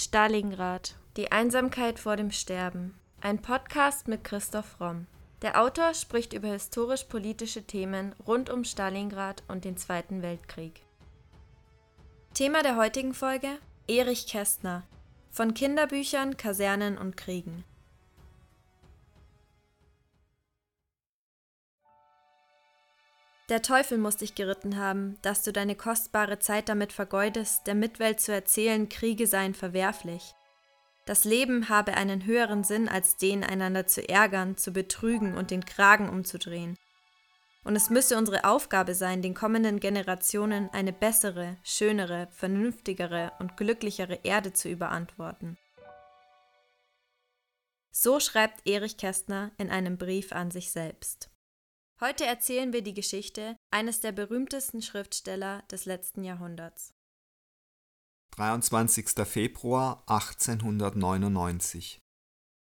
Stalingrad. Die Einsamkeit vor dem Sterben. Ein Podcast mit Christoph Romm. Der Autor spricht über historisch-politische Themen rund um Stalingrad und den Zweiten Weltkrieg. Thema der heutigen Folge: Erich Kästner. Von Kinderbüchern, Kasernen und Kriegen. Der Teufel muss dich geritten haben, dass du deine kostbare Zeit damit vergeudest, der Mitwelt zu erzählen, Kriege seien verwerflich. Das Leben habe einen höheren Sinn, als den, einander zu ärgern, zu betrügen und den Kragen umzudrehen. Und es müsse unsere Aufgabe sein, den kommenden Generationen eine bessere, schönere, vernünftigere und glücklichere Erde zu überantworten. So schreibt Erich Kästner in einem Brief an sich selbst. Heute erzählen wir die Geschichte eines der berühmtesten Schriftsteller des letzten Jahrhunderts. 23. Februar 1899.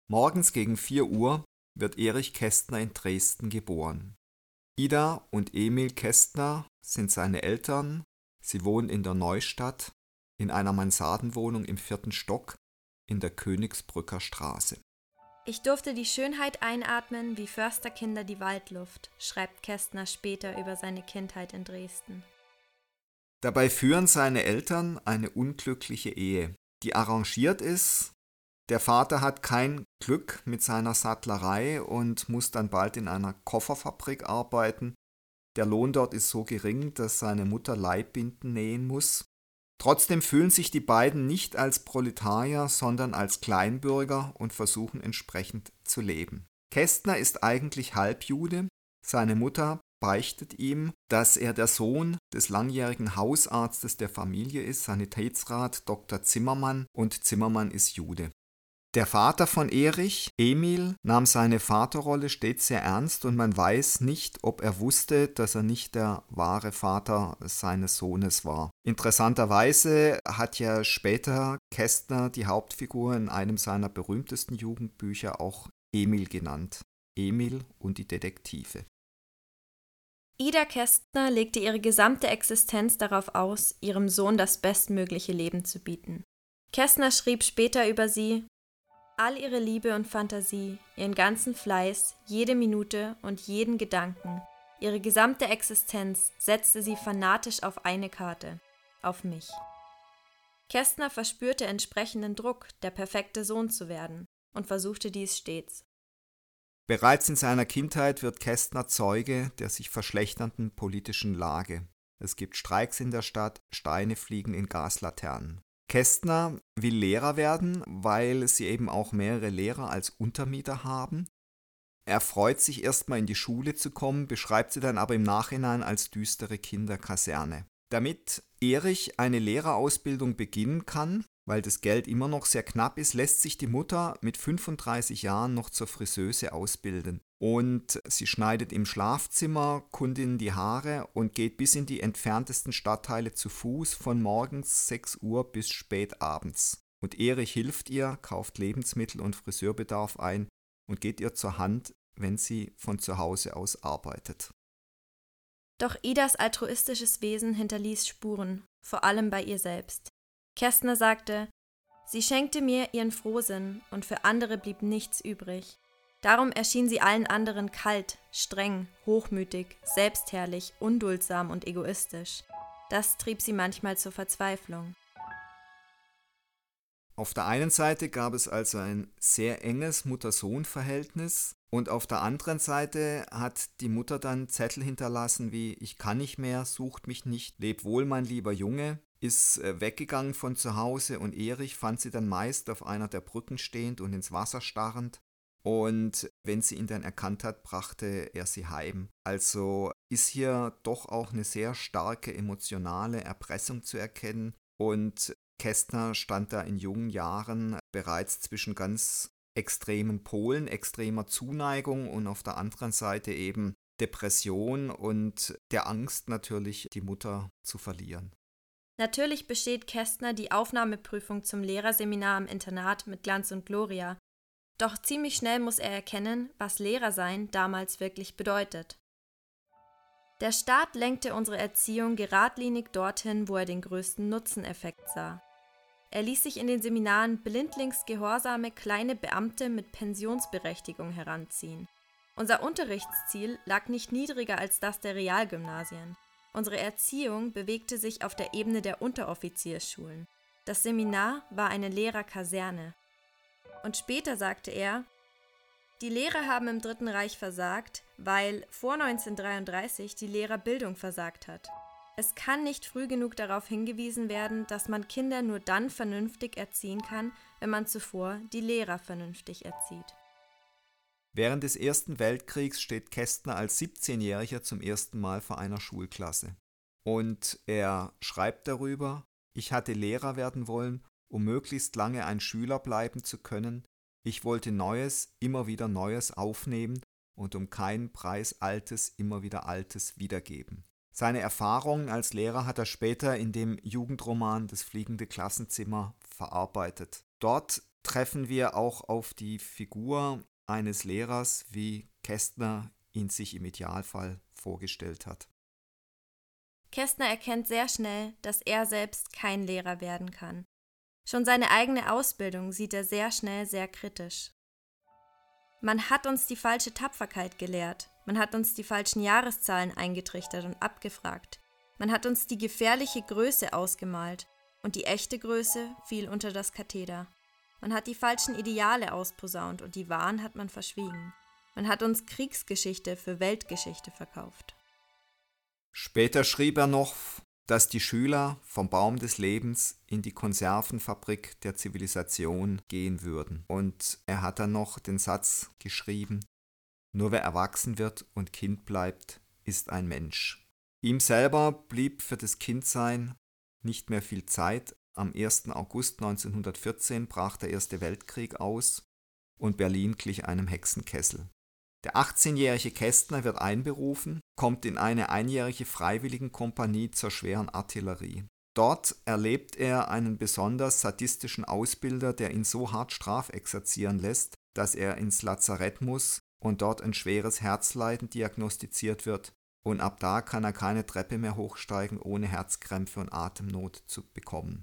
Morgens gegen 4 Uhr wird Erich Kästner in Dresden geboren. Ida und Emil Kästner sind seine Eltern. Sie wohnen in der Neustadt in einer Mansardenwohnung im vierten Stock in der Königsbrücker Straße. Ich durfte die Schönheit einatmen wie Försterkinder die Waldluft, schreibt Kästner später über seine Kindheit in Dresden. Dabei führen seine Eltern eine unglückliche Ehe, die arrangiert ist. Der Vater hat kein Glück mit seiner Sattlerei und muss dann bald in einer Kofferfabrik arbeiten. Der Lohn dort ist so gering, dass seine Mutter Leibbinden nähen muss. Trotzdem fühlen sich die beiden nicht als Proletarier, sondern als Kleinbürger und versuchen entsprechend zu leben. Kästner ist eigentlich Halbjude. Seine Mutter beichtet ihm, dass er der Sohn des langjährigen Hausarztes der Familie ist, Sanitätsrat Dr. Zimmermann, und Zimmermann ist Jude. Der Vater von Erich, Emil, nahm seine Vaterrolle stets sehr ernst und man weiß nicht, ob er wusste, dass er nicht der wahre Vater seines Sohnes war. Interessanterweise hat ja später Kästner die Hauptfigur in einem seiner berühmtesten Jugendbücher auch Emil genannt. Emil und die Detektive. Ida Kästner legte ihre gesamte Existenz darauf aus, ihrem Sohn das bestmögliche Leben zu bieten. Kästner schrieb später über sie, All ihre Liebe und Fantasie, ihren ganzen Fleiß, jede Minute und jeden Gedanken, ihre gesamte Existenz setzte sie fanatisch auf eine Karte, auf mich. Kästner verspürte entsprechenden Druck, der perfekte Sohn zu werden, und versuchte dies stets. Bereits in seiner Kindheit wird Kästner Zeuge der sich verschlechternden politischen Lage. Es gibt Streiks in der Stadt, Steine fliegen in Gaslaternen. Kästner will Lehrer werden, weil sie eben auch mehrere Lehrer als Untermieter haben. Er freut sich erstmal in die Schule zu kommen, beschreibt sie dann aber im Nachhinein als düstere Kinderkaserne. Damit Erich eine Lehrerausbildung beginnen kann, weil das Geld immer noch sehr knapp ist, lässt sich die Mutter mit 35 Jahren noch zur Friseuse ausbilden. Und sie schneidet im Schlafzimmer Kundinnen die Haare und geht bis in die entferntesten Stadtteile zu Fuß von morgens 6 Uhr bis spät abends. Und Erich hilft ihr, kauft Lebensmittel und Friseurbedarf ein und geht ihr zur Hand, wenn sie von zu Hause aus arbeitet. Doch Idas altruistisches Wesen hinterließ Spuren, vor allem bei ihr selbst. Kästner sagte, sie schenkte mir ihren Frohsinn und für andere blieb nichts übrig. Darum erschien sie allen anderen kalt, streng, hochmütig, selbstherrlich, unduldsam und egoistisch. Das trieb sie manchmal zur Verzweiflung. Auf der einen Seite gab es also ein sehr enges Mutter-Sohn-Verhältnis und auf der anderen Seite hat die Mutter dann Zettel hinterlassen wie Ich kann nicht mehr, sucht mich nicht, leb wohl, mein lieber Junge, ist äh, weggegangen von zu Hause und Erich fand sie dann meist auf einer der Brücken stehend und ins Wasser starrend. Und wenn sie ihn dann erkannt hat, brachte er sie heim. Also ist hier doch auch eine sehr starke emotionale Erpressung zu erkennen. Und Kästner stand da in jungen Jahren bereits zwischen ganz extremen Polen, extremer Zuneigung und auf der anderen Seite eben Depression und der Angst natürlich, die Mutter zu verlieren. Natürlich besteht Kästner die Aufnahmeprüfung zum Lehrerseminar im Internat mit Glanz und Gloria. Doch ziemlich schnell muss er erkennen, was Lehrersein damals wirklich bedeutet. Der Staat lenkte unsere Erziehung geradlinig dorthin, wo er den größten Nutzeneffekt sah. Er ließ sich in den Seminaren blindlings gehorsame kleine Beamte mit Pensionsberechtigung heranziehen. Unser Unterrichtsziel lag nicht niedriger als das der Realgymnasien. Unsere Erziehung bewegte sich auf der Ebene der Unteroffiziersschulen. Das Seminar war eine Lehrerkaserne. Und später sagte er, die Lehrer haben im Dritten Reich versagt, weil vor 1933 die Lehrerbildung versagt hat. Es kann nicht früh genug darauf hingewiesen werden, dass man Kinder nur dann vernünftig erziehen kann, wenn man zuvor die Lehrer vernünftig erzieht. Während des Ersten Weltkriegs steht Kästner als 17-Jähriger zum ersten Mal vor einer Schulklasse. Und er schreibt darüber, ich hatte Lehrer werden wollen, um möglichst lange ein Schüler bleiben zu können. Ich wollte Neues, immer wieder Neues aufnehmen und um keinen Preis Altes, immer wieder Altes wiedergeben. Seine Erfahrungen als Lehrer hat er später in dem Jugendroman Das fliegende Klassenzimmer verarbeitet. Dort treffen wir auch auf die Figur eines Lehrers, wie Kästner ihn sich im Idealfall vorgestellt hat. Kästner erkennt sehr schnell, dass er selbst kein Lehrer werden kann. Schon seine eigene Ausbildung sieht er sehr schnell sehr kritisch. Man hat uns die falsche Tapferkeit gelehrt, man hat uns die falschen Jahreszahlen eingetrichtert und abgefragt. Man hat uns die gefährliche Größe ausgemalt und die echte Größe fiel unter das Katheder. Man hat die falschen Ideale ausposaunt und die wahren hat man verschwiegen. Man hat uns Kriegsgeschichte für Weltgeschichte verkauft. Später schrieb er noch, dass die Schüler vom Baum des Lebens in die Konservenfabrik der Zivilisation gehen würden. Und er hat dann noch den Satz geschrieben, nur wer erwachsen wird und Kind bleibt, ist ein Mensch. Ihm selber blieb für das Kindsein nicht mehr viel Zeit. Am 1. August 1914 brach der Erste Weltkrieg aus und Berlin glich einem Hexenkessel. Der 18-jährige Kästner wird einberufen, kommt in eine einjährige Freiwilligenkompanie zur schweren Artillerie. Dort erlebt er einen besonders sadistischen Ausbilder, der ihn so hart strafexerzieren lässt, dass er ins Lazarett muss und dort ein schweres Herzleiden diagnostiziert wird und ab da kann er keine Treppe mehr hochsteigen, ohne Herzkrämpfe und Atemnot zu bekommen.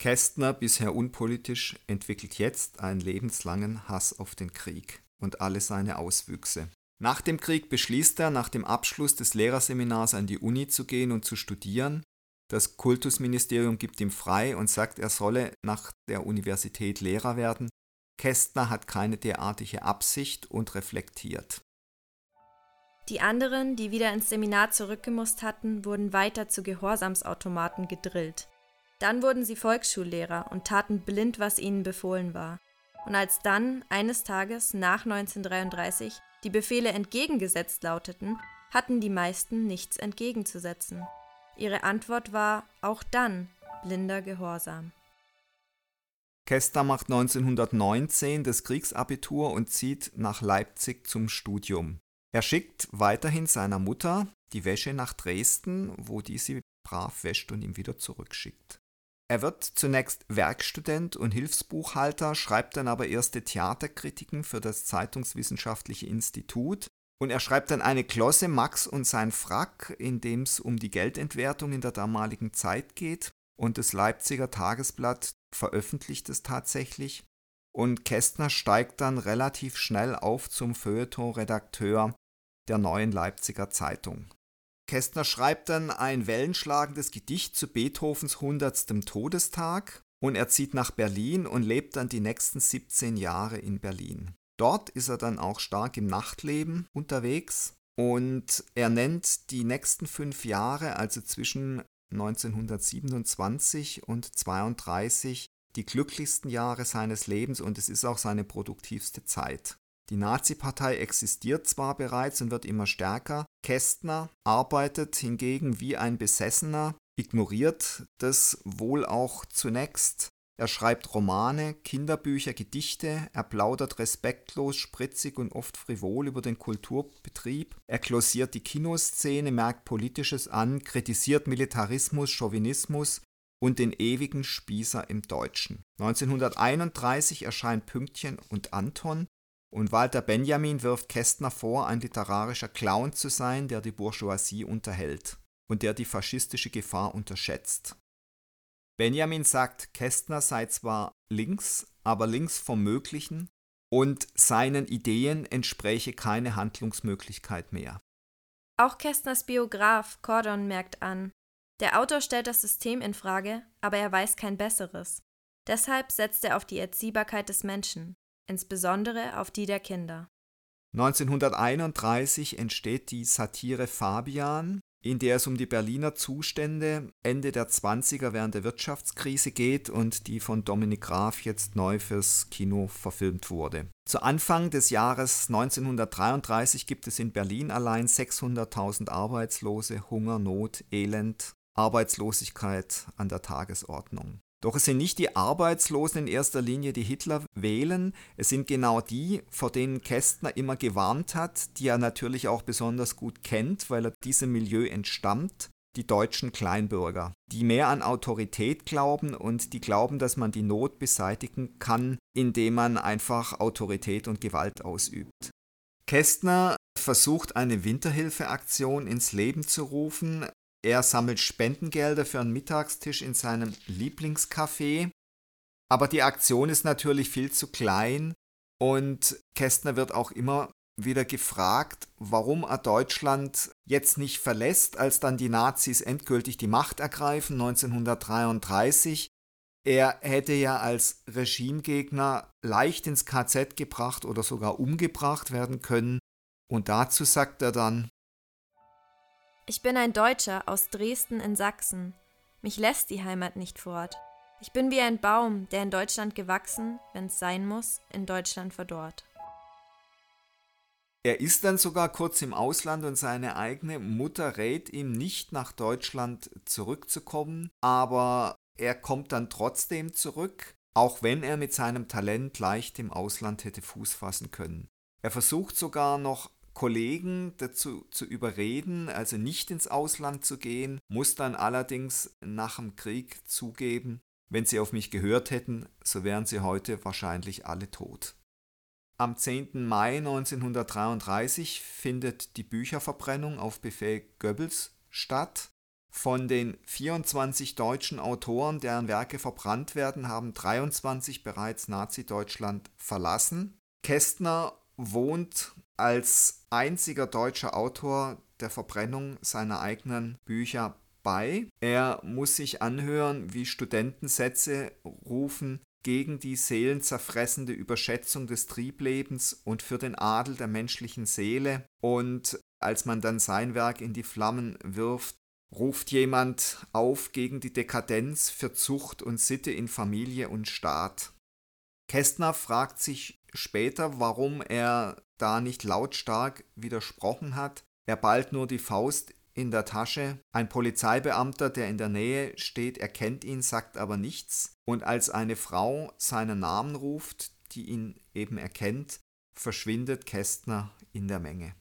Kästner, bisher unpolitisch, entwickelt jetzt einen lebenslangen Hass auf den Krieg und alle seine Auswüchse. Nach dem Krieg beschließt er, nach dem Abschluss des Lehrerseminars an die Uni zu gehen und zu studieren. Das Kultusministerium gibt ihm frei und sagt, er solle nach der Universität Lehrer werden, Kästner hat keine derartige Absicht und reflektiert. Die anderen, die wieder ins Seminar zurückgemusst hatten, wurden weiter zu Gehorsamsautomaten gedrillt. Dann wurden sie Volksschullehrer und taten blind, was ihnen befohlen war. Und als dann, eines Tages nach 1933, die Befehle entgegengesetzt lauteten, hatten die meisten nichts entgegenzusetzen. Ihre Antwort war auch dann blinder Gehorsam. Kester macht 1919 das Kriegsabitur und zieht nach Leipzig zum Studium. Er schickt weiterhin seiner Mutter die Wäsche nach Dresden, wo die sie brav wäscht und ihm wieder zurückschickt. Er wird zunächst Werkstudent und Hilfsbuchhalter, schreibt dann aber erste Theaterkritiken für das Zeitungswissenschaftliche Institut. Und er schreibt dann eine Klosse Max und sein Frack, in dem es um die Geldentwertung in der damaligen Zeit geht. Und das Leipziger Tagesblatt veröffentlicht es tatsächlich. Und Kästner steigt dann relativ schnell auf zum Feuilleton-Redakteur der neuen Leipziger Zeitung. Kästner schreibt dann ein wellenschlagendes Gedicht zu Beethovens 100. Todestag und er zieht nach Berlin und lebt dann die nächsten 17 Jahre in Berlin. Dort ist er dann auch stark im Nachtleben unterwegs und er nennt die nächsten fünf Jahre, also zwischen 1927 und 32 die glücklichsten Jahre seines Lebens und es ist auch seine produktivste Zeit. Die Nazi-Partei existiert zwar bereits und wird immer stärker, Kästner arbeitet hingegen wie ein Besessener, ignoriert das wohl auch zunächst, er schreibt Romane, Kinderbücher, Gedichte, er plaudert respektlos, spritzig und oft frivol über den Kulturbetrieb, er glossiert die Kinoszene, merkt Politisches an, kritisiert Militarismus, Chauvinismus und den ewigen Spießer im Deutschen. 1931 erscheint Pünktchen und Anton und Walter Benjamin wirft Kästner vor, ein literarischer Clown zu sein, der die Bourgeoisie unterhält und der die faschistische Gefahr unterschätzt. Benjamin sagt, Kästner sei zwar links, aber links vom Möglichen und seinen Ideen entspräche keine Handlungsmöglichkeit mehr. Auch Kästners Biograf Cordon merkt an, der Autor stellt das System in Frage, aber er weiß kein besseres. Deshalb setzt er auf die Erziehbarkeit des Menschen, insbesondere auf die der Kinder. 1931 entsteht die Satire Fabian, in der es um die Berliner Zustände Ende der 20er während der Wirtschaftskrise geht und die von Dominik Graf jetzt neu fürs Kino verfilmt wurde. Zu Anfang des Jahres 1933 gibt es in Berlin allein 600.000 Arbeitslose, Hunger, Not, Elend, Arbeitslosigkeit an der Tagesordnung. Doch es sind nicht die Arbeitslosen in erster Linie, die Hitler wählen, es sind genau die, vor denen Kästner immer gewarnt hat, die er natürlich auch besonders gut kennt, weil er diesem Milieu entstammt, die deutschen Kleinbürger, die mehr an Autorität glauben und die glauben, dass man die Not beseitigen kann, indem man einfach Autorität und Gewalt ausübt. Kästner versucht eine Winterhilfeaktion ins Leben zu rufen, er sammelt Spendengelder für einen Mittagstisch in seinem Lieblingscafé. Aber die Aktion ist natürlich viel zu klein und Kästner wird auch immer wieder gefragt, warum er Deutschland jetzt nicht verlässt, als dann die Nazis endgültig die Macht ergreifen 1933. Er hätte ja als Regimegegner leicht ins KZ gebracht oder sogar umgebracht werden können. Und dazu sagt er dann, ich bin ein Deutscher aus Dresden in Sachsen. Mich lässt die Heimat nicht fort. Ich bin wie ein Baum, der in Deutschland gewachsen, wenn's sein muss, in Deutschland verdorrt. Er ist dann sogar kurz im Ausland und seine eigene Mutter rät ihm nicht nach Deutschland zurückzukommen, aber er kommt dann trotzdem zurück, auch wenn er mit seinem Talent leicht im Ausland hätte Fuß fassen können. Er versucht sogar noch Kollegen dazu zu überreden, also nicht ins Ausland zu gehen, muss dann allerdings nach dem Krieg zugeben, wenn sie auf mich gehört hätten, so wären sie heute wahrscheinlich alle tot. Am 10. Mai 1933 findet die Bücherverbrennung auf Befehl Goebbels statt. Von den 24 deutschen Autoren, deren Werke verbrannt werden, haben 23 bereits Nazi-Deutschland verlassen. Kästner wohnt als einziger deutscher Autor der Verbrennung seiner eigenen Bücher bei. Er muss sich anhören, wie Studenten Sätze rufen gegen die seelenzerfressende Überschätzung des Trieblebens und für den Adel der menschlichen Seele. Und als man dann sein Werk in die Flammen wirft, ruft jemand auf gegen die Dekadenz für Zucht und Sitte in Familie und Staat. Kästner fragt sich später, warum er da nicht lautstark widersprochen hat. Er ballt nur die Faust in der Tasche. Ein Polizeibeamter, der in der Nähe steht, erkennt ihn, sagt aber nichts. Und als eine Frau seinen Namen ruft, die ihn eben erkennt, verschwindet Kästner in der Menge.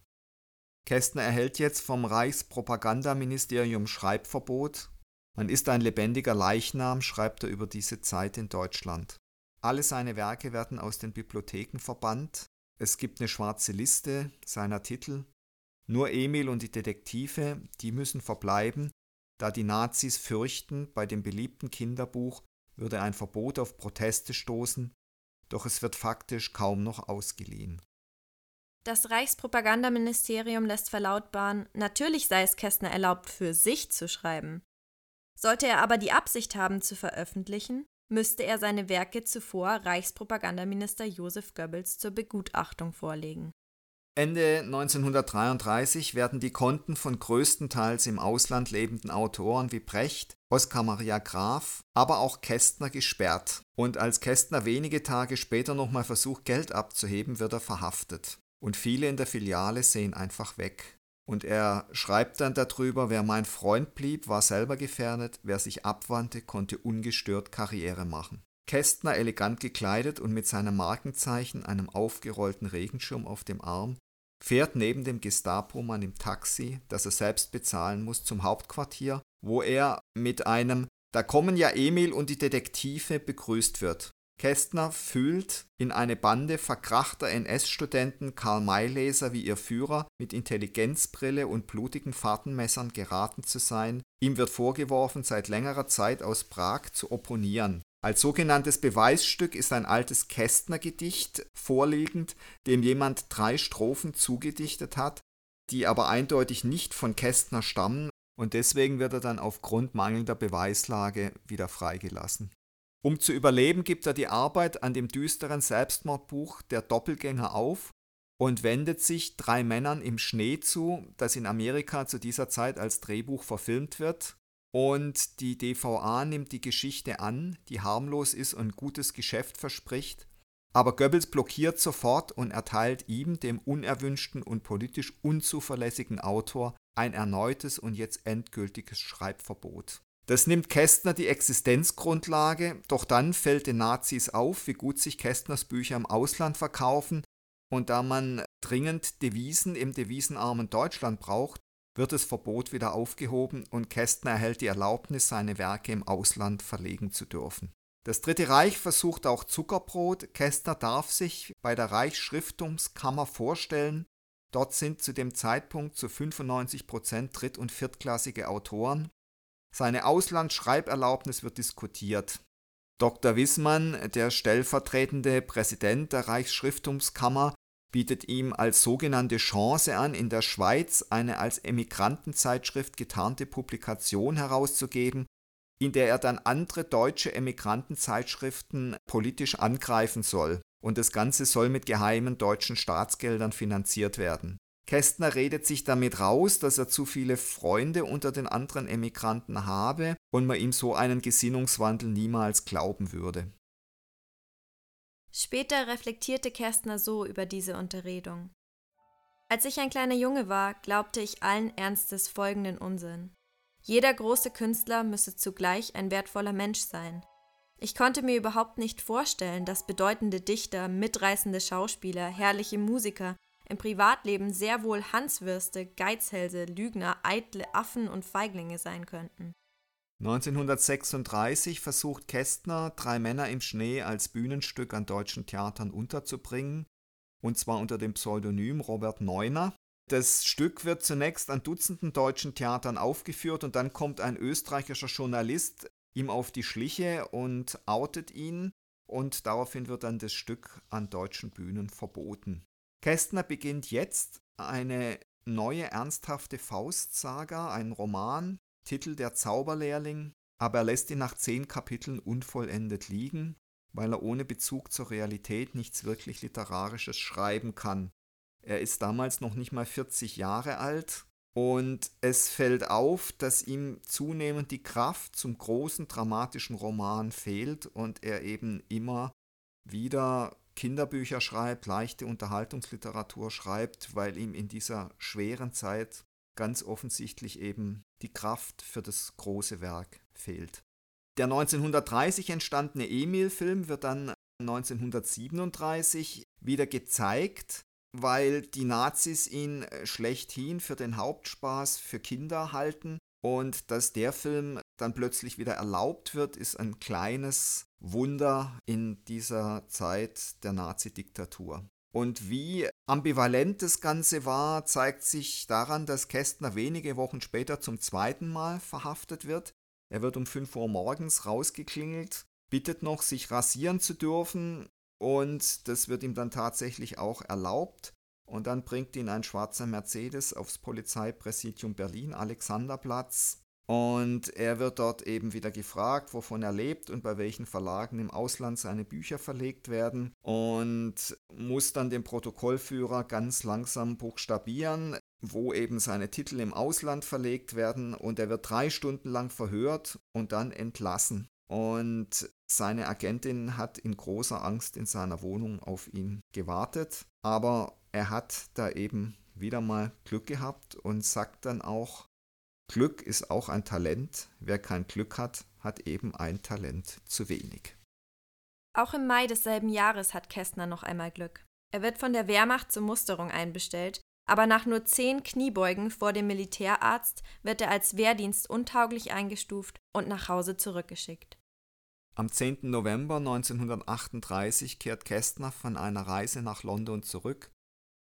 Kästner erhält jetzt vom Reichspropagandaministerium Schreibverbot. Man ist ein lebendiger Leichnam, schreibt er über diese Zeit in Deutschland. Alle seine Werke werden aus den Bibliotheken verbannt. Es gibt eine schwarze Liste seiner Titel. Nur Emil und die Detektive, die müssen verbleiben, da die Nazis fürchten, bei dem beliebten Kinderbuch würde ein Verbot auf Proteste stoßen, doch es wird faktisch kaum noch ausgeliehen. Das Reichspropagandaministerium lässt verlautbaren, natürlich sei es Kästner erlaubt, für sich zu schreiben. Sollte er aber die Absicht haben, zu veröffentlichen, müsste er seine Werke zuvor Reichspropagandaminister Josef Goebbels zur Begutachtung vorlegen. Ende 1933 werden die Konten von größtenteils im Ausland lebenden Autoren wie Brecht, Oskar Maria Graf, aber auch Kästner gesperrt. Und als Kästner wenige Tage später nochmal versucht, Geld abzuheben, wird er verhaftet. Und viele in der Filiale sehen einfach weg. Und er schreibt dann darüber, wer mein Freund blieb, war selber gefährdet, wer sich abwandte, konnte ungestört Karriere machen. Kästner elegant gekleidet und mit seinem Markenzeichen, einem aufgerollten Regenschirm auf dem Arm, fährt neben dem Gestapo-Mann im Taxi, das er selbst bezahlen muss, zum Hauptquartier, wo er mit einem Da kommen ja Emil und die Detektive begrüßt wird. Kästner fühlt in eine Bande verkrachter NS-Studenten Karl Mayleser wie ihr Führer mit Intelligenzbrille und blutigen Fahrtenmessern geraten zu sein. Ihm wird vorgeworfen, seit längerer Zeit aus Prag zu opponieren. Als sogenanntes Beweisstück ist ein altes Kästner-Gedicht vorliegend, dem jemand drei Strophen zugedichtet hat, die aber eindeutig nicht von Kästner stammen und deswegen wird er dann aufgrund mangelnder Beweislage wieder freigelassen. Um zu überleben, gibt er die Arbeit an dem düsteren Selbstmordbuch Der Doppelgänger auf und wendet sich drei Männern im Schnee zu, das in Amerika zu dieser Zeit als Drehbuch verfilmt wird. Und die DVA nimmt die Geschichte an, die harmlos ist und gutes Geschäft verspricht. Aber Goebbels blockiert sofort und erteilt ihm, dem unerwünschten und politisch unzuverlässigen Autor, ein erneutes und jetzt endgültiges Schreibverbot. Das nimmt Kästner die Existenzgrundlage, doch dann fällt den Nazis auf, wie gut sich Kästners Bücher im Ausland verkaufen, und da man dringend Devisen im devisenarmen Deutschland braucht, wird das Verbot wieder aufgehoben und Kästner erhält die Erlaubnis, seine Werke im Ausland verlegen zu dürfen. Das Dritte Reich versucht auch Zuckerbrot. Kästner darf sich bei der Reichsschriftungskammer vorstellen. Dort sind zu dem Zeitpunkt zu 95 Prozent dritt- und viertklassige Autoren. Seine Auslandsschreiberlaubnis wird diskutiert. Dr. Wissmann, der stellvertretende Präsident der Reichsschriftungskammer, bietet ihm als sogenannte Chance an, in der Schweiz eine als Emigrantenzeitschrift getarnte Publikation herauszugeben, in der er dann andere deutsche Emigrantenzeitschriften politisch angreifen soll. Und das Ganze soll mit geheimen deutschen Staatsgeldern finanziert werden. Kästner redet sich damit raus, dass er zu viele Freunde unter den anderen Emigranten habe und man ihm so einen Gesinnungswandel niemals glauben würde. Später reflektierte Kästner so über diese Unterredung. Als ich ein kleiner Junge war, glaubte ich allen Ernstes folgenden Unsinn. Jeder große Künstler müsse zugleich ein wertvoller Mensch sein. Ich konnte mir überhaupt nicht vorstellen, dass bedeutende Dichter, mitreißende Schauspieler, herrliche Musiker im Privatleben sehr wohl Hanswürste, Geizhälse, Lügner, eitle Affen und Feiglinge sein könnten. 1936 versucht Kästner, Drei Männer im Schnee als Bühnenstück an deutschen Theatern unterzubringen, und zwar unter dem Pseudonym Robert Neuner. Das Stück wird zunächst an Dutzenden deutschen Theatern aufgeführt und dann kommt ein österreichischer Journalist ihm auf die Schliche und outet ihn und daraufhin wird dann das Stück an deutschen Bühnen verboten. Kästner beginnt jetzt eine neue ernsthafte Faustsaga, einen Roman, Titel Der Zauberlehrling, aber er lässt ihn nach zehn Kapiteln unvollendet liegen, weil er ohne Bezug zur Realität nichts wirklich Literarisches schreiben kann. Er ist damals noch nicht mal 40 Jahre alt und es fällt auf, dass ihm zunehmend die Kraft zum großen dramatischen Roman fehlt und er eben immer wieder Kinderbücher schreibt, leichte Unterhaltungsliteratur schreibt, weil ihm in dieser schweren Zeit ganz offensichtlich eben die Kraft für das große Werk fehlt. Der 1930 entstandene Emil-Film wird dann 1937 wieder gezeigt, weil die Nazis ihn schlechthin für den Hauptspaß für Kinder halten und dass der Film dann plötzlich wieder erlaubt wird, ist ein kleines Wunder in dieser Zeit der Nazi-Diktatur. Und wie ambivalent das Ganze war, zeigt sich daran, dass Kästner wenige Wochen später zum zweiten Mal verhaftet wird. Er wird um 5 Uhr morgens rausgeklingelt, bittet noch, sich rasieren zu dürfen und das wird ihm dann tatsächlich auch erlaubt. Und dann bringt ihn ein schwarzer Mercedes aufs Polizeipräsidium Berlin, Alexanderplatz. Und er wird dort eben wieder gefragt, wovon er lebt und bei welchen Verlagen im Ausland seine Bücher verlegt werden. Und muss dann dem Protokollführer ganz langsam buchstabieren, wo eben seine Titel im Ausland verlegt werden. Und er wird drei Stunden lang verhört und dann entlassen. Und seine Agentin hat in großer Angst in seiner Wohnung auf ihn gewartet. Aber er hat da eben wieder mal Glück gehabt und sagt dann auch, Glück ist auch ein Talent. Wer kein Glück hat, hat eben ein Talent zu wenig. Auch im Mai desselben Jahres hat Kästner noch einmal Glück. Er wird von der Wehrmacht zur Musterung einbestellt, aber nach nur zehn Kniebeugen vor dem Militärarzt wird er als Wehrdienst untauglich eingestuft und nach Hause zurückgeschickt. Am 10. November 1938 kehrt Kästner von einer Reise nach London zurück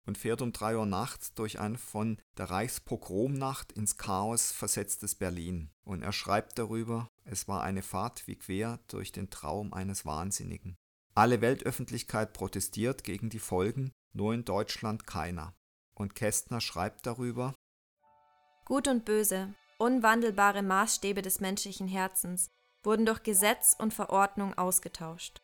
und fährt um 3 Uhr nachts durch ein von der Reichspogromnacht ins Chaos versetztes Berlin. Und er schreibt darüber, es war eine Fahrt wie quer durch den Traum eines Wahnsinnigen. Alle Weltöffentlichkeit protestiert gegen die Folgen, nur in Deutschland keiner. Und Kästner schreibt darüber Gut und Böse, unwandelbare Maßstäbe des menschlichen Herzens, wurden durch Gesetz und Verordnung ausgetauscht.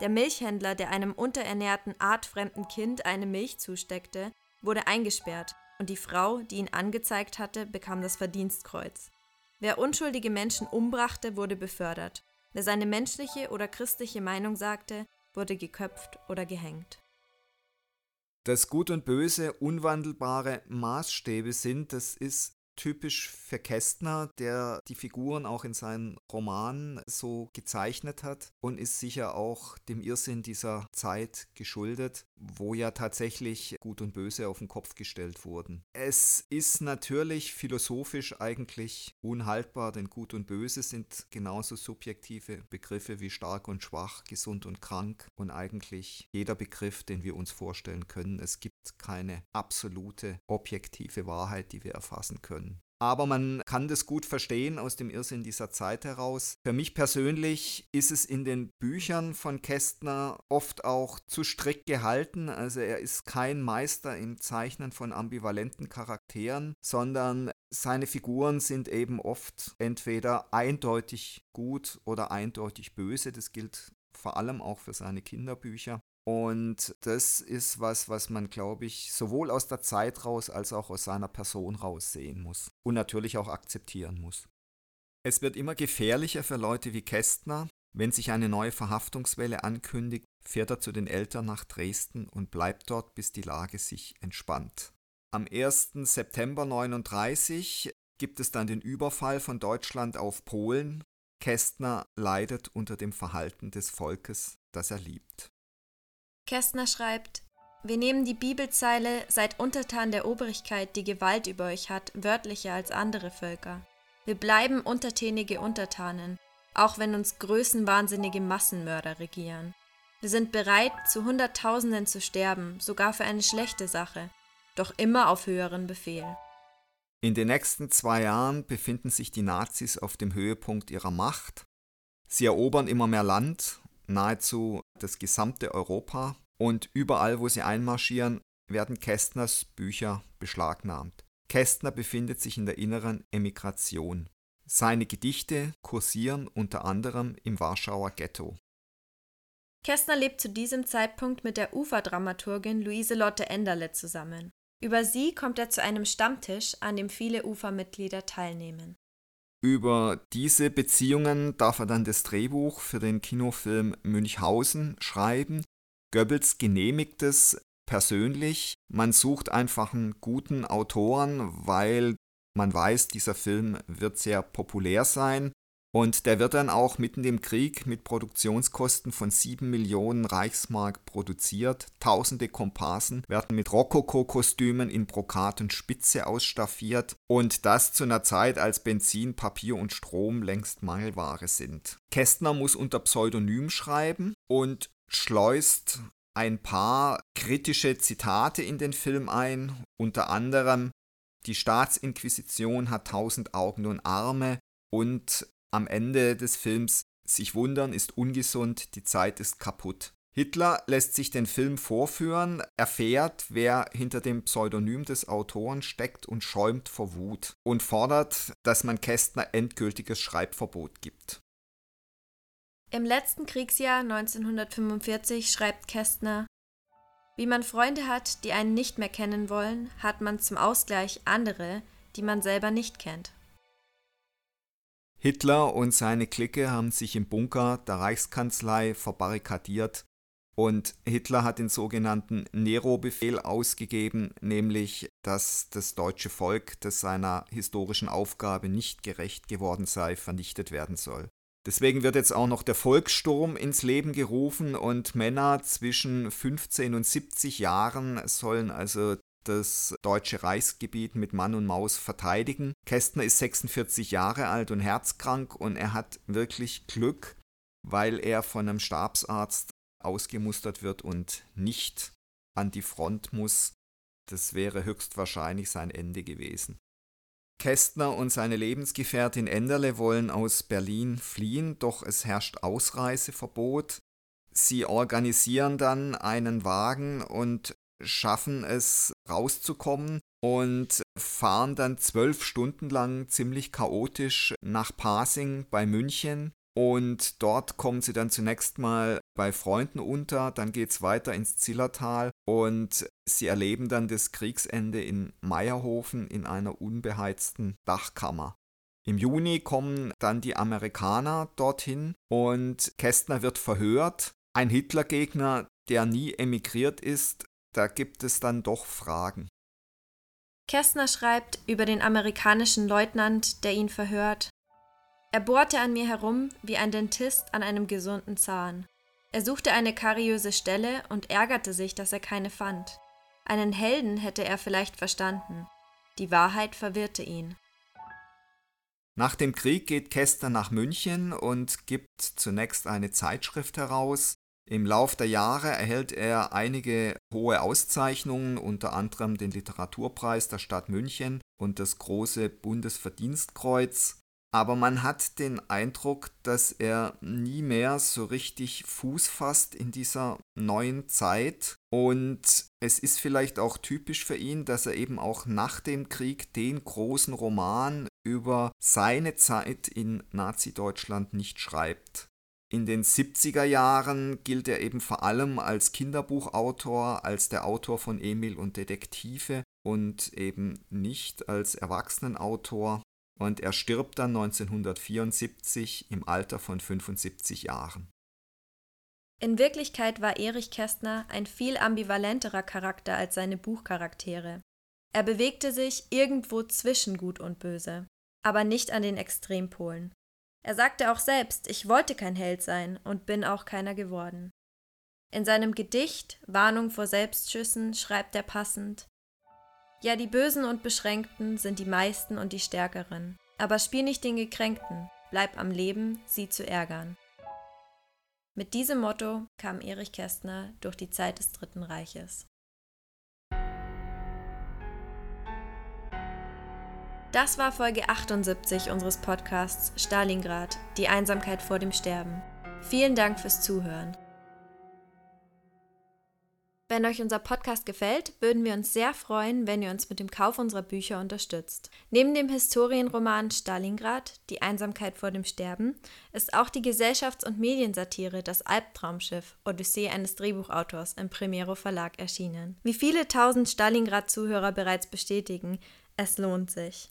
Der Milchhändler, der einem unterernährten, artfremden Kind eine Milch zusteckte, wurde eingesperrt und die Frau, die ihn angezeigt hatte, bekam das Verdienstkreuz. Wer unschuldige Menschen umbrachte, wurde befördert. Wer seine menschliche oder christliche Meinung sagte, wurde geköpft oder gehängt. Dass Gut und Böse unwandelbare Maßstäbe sind, das ist typisch für Kästner, der die Figuren auch in seinen Romanen so gezeichnet hat und ist sicher auch dem Irrsinn dieser Zeit geschuldet, wo ja tatsächlich Gut und Böse auf den Kopf gestellt wurden. Es ist natürlich philosophisch eigentlich unhaltbar, denn Gut und Böse sind genauso subjektive Begriffe wie stark und schwach, gesund und krank und eigentlich jeder Begriff, den wir uns vorstellen können. Es gibt keine absolute objektive Wahrheit, die wir erfassen können. Aber man kann das gut verstehen aus dem Irrsinn dieser Zeit heraus. Für mich persönlich ist es in den Büchern von Kästner oft auch zu strikt gehalten. Also er ist kein Meister im Zeichnen von ambivalenten Charakteren, sondern seine Figuren sind eben oft entweder eindeutig gut oder eindeutig böse. Das gilt vor allem auch für seine Kinderbücher. Und das ist was, was man, glaube ich, sowohl aus der Zeit raus als auch aus seiner Person raus sehen muss und natürlich auch akzeptieren muss. Es wird immer gefährlicher für Leute wie Kästner. Wenn sich eine neue Verhaftungswelle ankündigt, fährt er zu den Eltern nach Dresden und bleibt dort, bis die Lage sich entspannt. Am 1. September 1939 gibt es dann den Überfall von Deutschland auf Polen. Kästner leidet unter dem Verhalten des Volkes, das er liebt. Kästner schreibt, wir nehmen die Bibelzeile Seid untertan der Obrigkeit, die Gewalt über euch hat, wörtlicher als andere Völker. Wir bleiben untertänige Untertanen, auch wenn uns größenwahnsinnige Massenmörder regieren. Wir sind bereit, zu Hunderttausenden zu sterben, sogar für eine schlechte Sache, doch immer auf höheren Befehl. In den nächsten zwei Jahren befinden sich die Nazis auf dem Höhepunkt ihrer Macht. Sie erobern immer mehr Land nahezu das gesamte Europa und überall, wo sie einmarschieren, werden Kästners Bücher beschlagnahmt. Kästner befindet sich in der inneren Emigration. Seine Gedichte kursieren unter anderem im Warschauer Ghetto. Kästner lebt zu diesem Zeitpunkt mit der Uferdramaturgin Luise Lotte Enderle zusammen. Über sie kommt er zu einem Stammtisch, an dem viele Ufermitglieder teilnehmen. Über diese Beziehungen darf er dann das Drehbuch für den Kinofilm Münchhausen schreiben. Goebbels genehmigt es persönlich. Man sucht einfach einen guten Autoren, weil man weiß, dieser Film wird sehr populär sein. Und der wird dann auch mitten im Krieg mit Produktionskosten von 7 Millionen Reichsmark produziert. Tausende Komparsen werden mit Rokoko-Kostümen in Brokat und Spitze ausstaffiert. Und das zu einer Zeit, als Benzin, Papier und Strom längst Mangelware sind. Kästner muss unter Pseudonym schreiben und schleust ein paar kritische Zitate in den Film ein, unter anderem die Staatsinquisition hat tausend Augen und Arme und am Ende des Films sich wundern ist ungesund, die Zeit ist kaputt. Hitler lässt sich den Film vorführen, erfährt, wer hinter dem Pseudonym des Autoren steckt und schäumt vor Wut und fordert, dass man Kästner endgültiges Schreibverbot gibt. Im letzten Kriegsjahr 1945 schreibt Kästner Wie man Freunde hat, die einen nicht mehr kennen wollen, hat man zum Ausgleich andere, die man selber nicht kennt. Hitler und seine Clique haben sich im Bunker der Reichskanzlei verbarrikadiert und Hitler hat den sogenannten Nero-Befehl ausgegeben, nämlich, dass das deutsche Volk, das seiner historischen Aufgabe nicht gerecht geworden sei, vernichtet werden soll. Deswegen wird jetzt auch noch der Volkssturm ins Leben gerufen und Männer zwischen 15 und 70 Jahren sollen also das deutsche Reichsgebiet mit Mann und Maus verteidigen. Kästner ist 46 Jahre alt und herzkrank und er hat wirklich Glück, weil er von einem Stabsarzt ausgemustert wird und nicht an die Front muss. Das wäre höchstwahrscheinlich sein Ende gewesen. Kästner und seine Lebensgefährtin Enderle wollen aus Berlin fliehen, doch es herrscht Ausreiseverbot. Sie organisieren dann einen Wagen und schaffen es rauszukommen und fahren dann zwölf Stunden lang ziemlich chaotisch nach Pasing bei München. Und dort kommen sie dann zunächst mal bei Freunden unter, dann geht es weiter ins Zillertal und sie erleben dann das Kriegsende in Meierhofen in einer unbeheizten Dachkammer. Im Juni kommen dann die Amerikaner dorthin und Kästner wird verhört. Ein Hitlergegner, der nie emigriert ist, da gibt es dann doch Fragen. Kästner schreibt über den amerikanischen Leutnant, der ihn verhört. Er bohrte an mir herum wie ein Dentist an einem gesunden Zahn. Er suchte eine kariöse Stelle und ärgerte sich, dass er keine fand. Einen Helden hätte er vielleicht verstanden. Die Wahrheit verwirrte ihn. Nach dem Krieg geht Kästner nach München und gibt zunächst eine Zeitschrift heraus, im Lauf der Jahre erhält er einige hohe Auszeichnungen, unter anderem den Literaturpreis der Stadt München und das große Bundesverdienstkreuz. Aber man hat den Eindruck, dass er nie mehr so richtig Fuß fasst in dieser neuen Zeit. Und es ist vielleicht auch typisch für ihn, dass er eben auch nach dem Krieg den großen Roman über seine Zeit in Nazi-Deutschland nicht schreibt. In den 70er Jahren gilt er eben vor allem als Kinderbuchautor, als der Autor von Emil und Detektive und eben nicht als Erwachsenenautor. Und er stirbt dann 1974 im Alter von 75 Jahren. In Wirklichkeit war Erich Kästner ein viel ambivalenterer Charakter als seine Buchcharaktere. Er bewegte sich irgendwo zwischen Gut und Böse, aber nicht an den Extrempolen. Er sagte auch selbst, ich wollte kein Held sein und bin auch keiner geworden. In seinem Gedicht Warnung vor Selbstschüssen schreibt er passend Ja, die Bösen und Beschränkten sind die meisten und die Stärkeren, aber spiel nicht den Gekränkten, bleib am Leben, sie zu ärgern. Mit diesem Motto kam Erich Kästner durch die Zeit des Dritten Reiches. Das war Folge 78 unseres Podcasts Stalingrad, die Einsamkeit vor dem Sterben. Vielen Dank fürs Zuhören. Wenn euch unser Podcast gefällt, würden wir uns sehr freuen, wenn ihr uns mit dem Kauf unserer Bücher unterstützt. Neben dem Historienroman Stalingrad, Die Einsamkeit vor dem Sterben, ist auch die Gesellschafts- und Mediensatire Das Albtraumschiff, Odyssee eines Drehbuchautors im Primero Verlag erschienen. Wie viele tausend Stalingrad-Zuhörer bereits bestätigen, es lohnt sich.